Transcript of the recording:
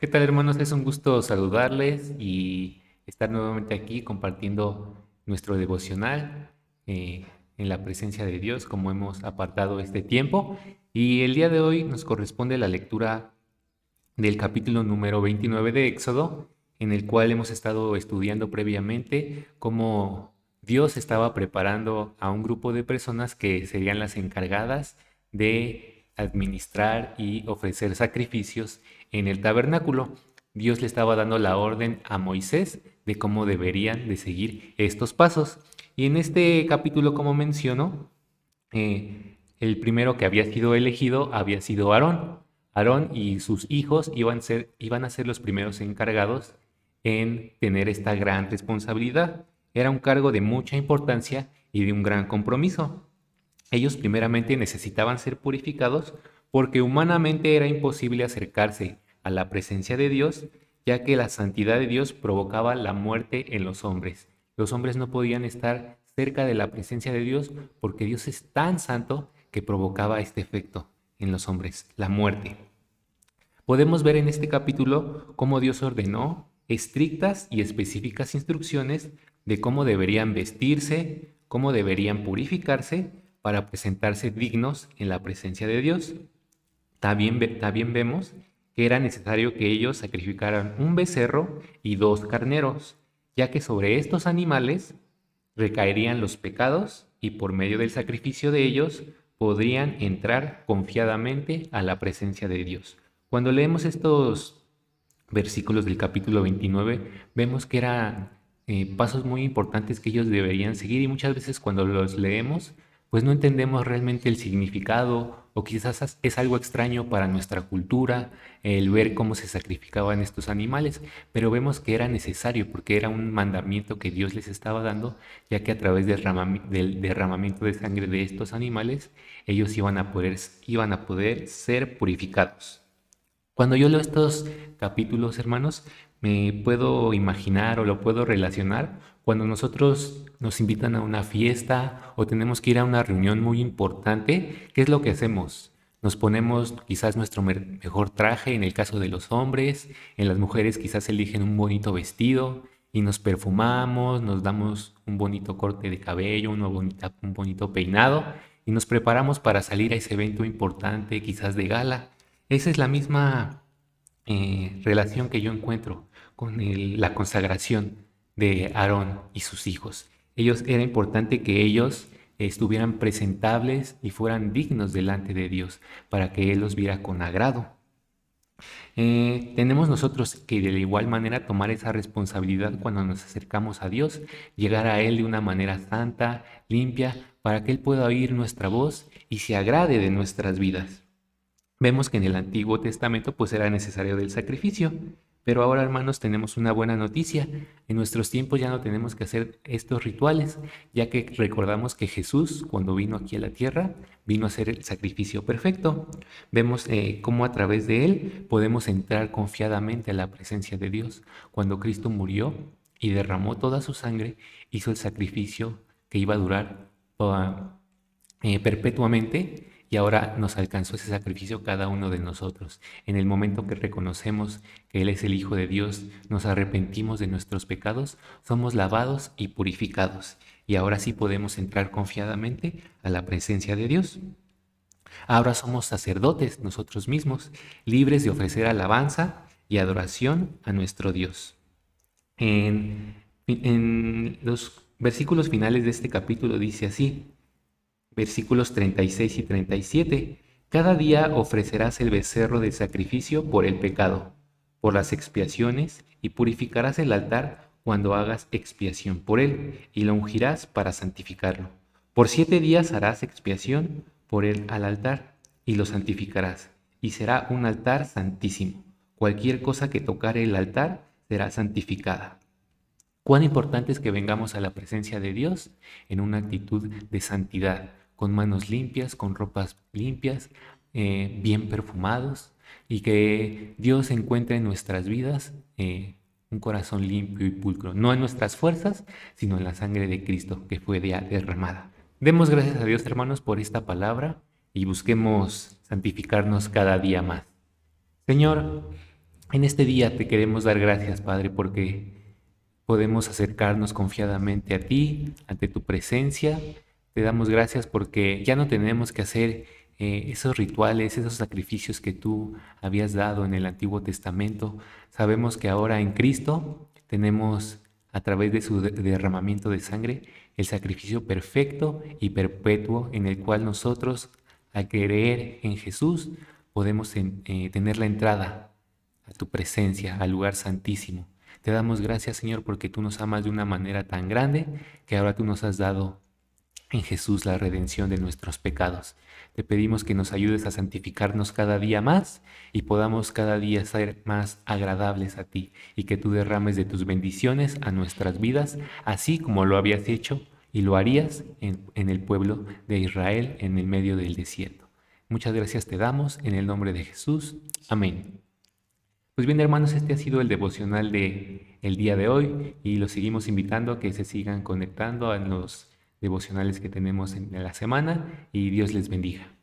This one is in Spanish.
¿Qué tal hermanos? Es un gusto saludarles y estar nuevamente aquí compartiendo nuestro devocional eh, en la presencia de Dios como hemos apartado este tiempo. Y el día de hoy nos corresponde la lectura del capítulo número 29 de Éxodo, en el cual hemos estado estudiando previamente cómo Dios estaba preparando a un grupo de personas que serían las encargadas de administrar y ofrecer sacrificios en el tabernáculo. Dios le estaba dando la orden a Moisés de cómo deberían de seguir estos pasos. Y en este capítulo, como menciono, eh, el primero que había sido elegido había sido Aarón. Aarón y sus hijos iban, ser, iban a ser los primeros encargados en tener esta gran responsabilidad. Era un cargo de mucha importancia y de un gran compromiso. Ellos primeramente necesitaban ser purificados porque humanamente era imposible acercarse a la presencia de Dios, ya que la santidad de Dios provocaba la muerte en los hombres. Los hombres no podían estar cerca de la presencia de Dios porque Dios es tan santo que provocaba este efecto en los hombres, la muerte. Podemos ver en este capítulo cómo Dios ordenó estrictas y específicas instrucciones de cómo deberían vestirse, cómo deberían purificarse para presentarse dignos en la presencia de Dios. También, también vemos que era necesario que ellos sacrificaran un becerro y dos carneros, ya que sobre estos animales recaerían los pecados y por medio del sacrificio de ellos podrían entrar confiadamente a la presencia de Dios. Cuando leemos estos versículos del capítulo 29, vemos que eran eh, pasos muy importantes que ellos deberían seguir y muchas veces cuando los leemos pues no entendemos realmente el significado o quizás es algo extraño para nuestra cultura el ver cómo se sacrificaban estos animales, pero vemos que era necesario porque era un mandamiento que Dios les estaba dando, ya que a través del derramamiento de sangre de estos animales ellos iban a poder, iban a poder ser purificados. Cuando yo leo estos capítulos, hermanos, me puedo imaginar o lo puedo relacionar cuando nosotros nos invitan a una fiesta o tenemos que ir a una reunión muy importante, ¿qué es lo que hacemos? Nos ponemos quizás nuestro mejor traje en el caso de los hombres, en las mujeres quizás eligen un bonito vestido y nos perfumamos, nos damos un bonito corte de cabello, un bonito peinado y nos preparamos para salir a ese evento importante, quizás de gala. Esa es la misma eh, relación que yo encuentro con la consagración de Aarón y sus hijos. Ellos era importante que ellos estuvieran presentables y fueran dignos delante de Dios para que Él los viera con agrado. Eh, tenemos nosotros que de igual manera tomar esa responsabilidad cuando nos acercamos a Dios, llegar a Él de una manera santa, limpia, para que Él pueda oír nuestra voz y se agrade de nuestras vidas. Vemos que en el Antiguo Testamento pues era necesario del sacrificio, pero ahora, hermanos, tenemos una buena noticia. En nuestros tiempos ya no tenemos que hacer estos rituales, ya que recordamos que Jesús, cuando vino aquí a la tierra, vino a hacer el sacrificio perfecto. Vemos eh, cómo a través de él podemos entrar confiadamente a la presencia de Dios. Cuando Cristo murió y derramó toda su sangre, hizo el sacrificio que iba a durar eh, perpetuamente y ahora nos alcanzó ese sacrificio cada uno de nosotros. En el momento que reconocemos que Él es el Hijo de Dios, nos arrepentimos de nuestros pecados, somos lavados y purificados. Y ahora sí podemos entrar confiadamente a la presencia de Dios. Ahora somos sacerdotes nosotros mismos, libres de ofrecer alabanza y adoración a nuestro Dios. En, en los versículos finales de este capítulo dice así, versículos 36 y 37. Cada día ofrecerás el becerro de sacrificio por el pecado, por las expiaciones, y purificarás el altar cuando hagas expiación por él, y lo ungirás para santificarlo. Por siete días harás expiación por él al altar, y lo santificarás, y será un altar santísimo. Cualquier cosa que tocare el altar será santificada. Cuán importante es que vengamos a la presencia de Dios en una actitud de santidad, con manos limpias, con ropas limpias, eh, bien perfumados, y que Dios encuentre en nuestras vidas eh, un corazón limpio y pulcro, no en nuestras fuerzas, sino en la sangre de Cristo que fue derramada. Demos gracias a Dios, hermanos, por esta palabra y busquemos santificarnos cada día más. Señor, En este día te queremos dar gracias, Padre, porque podemos acercarnos confiadamente a ti, ante tu presencia. Te damos gracias porque ya no tenemos que hacer eh, esos rituales, esos sacrificios que tú habías dado en el Antiguo Testamento. Sabemos que ahora en Cristo tenemos a través de su derramamiento de sangre el sacrificio perfecto y perpetuo en el cual nosotros, al creer en Jesús, podemos eh, tener la entrada a tu presencia, al lugar santísimo. Te damos gracias, Señor, porque tú nos amas de una manera tan grande que ahora tú nos has dado en Jesús la redención de nuestros pecados. Te pedimos que nos ayudes a santificarnos cada día más y podamos cada día ser más agradables a ti y que tú derrames de tus bendiciones a nuestras vidas, así como lo habías hecho y lo harías en, en el pueblo de Israel en el medio del desierto. Muchas gracias te damos en el nombre de Jesús. Amén. Pues bien, hermanos, este ha sido el devocional de el día de hoy y los seguimos invitando a que se sigan conectando a los devocionales que tenemos en la semana y Dios les bendiga.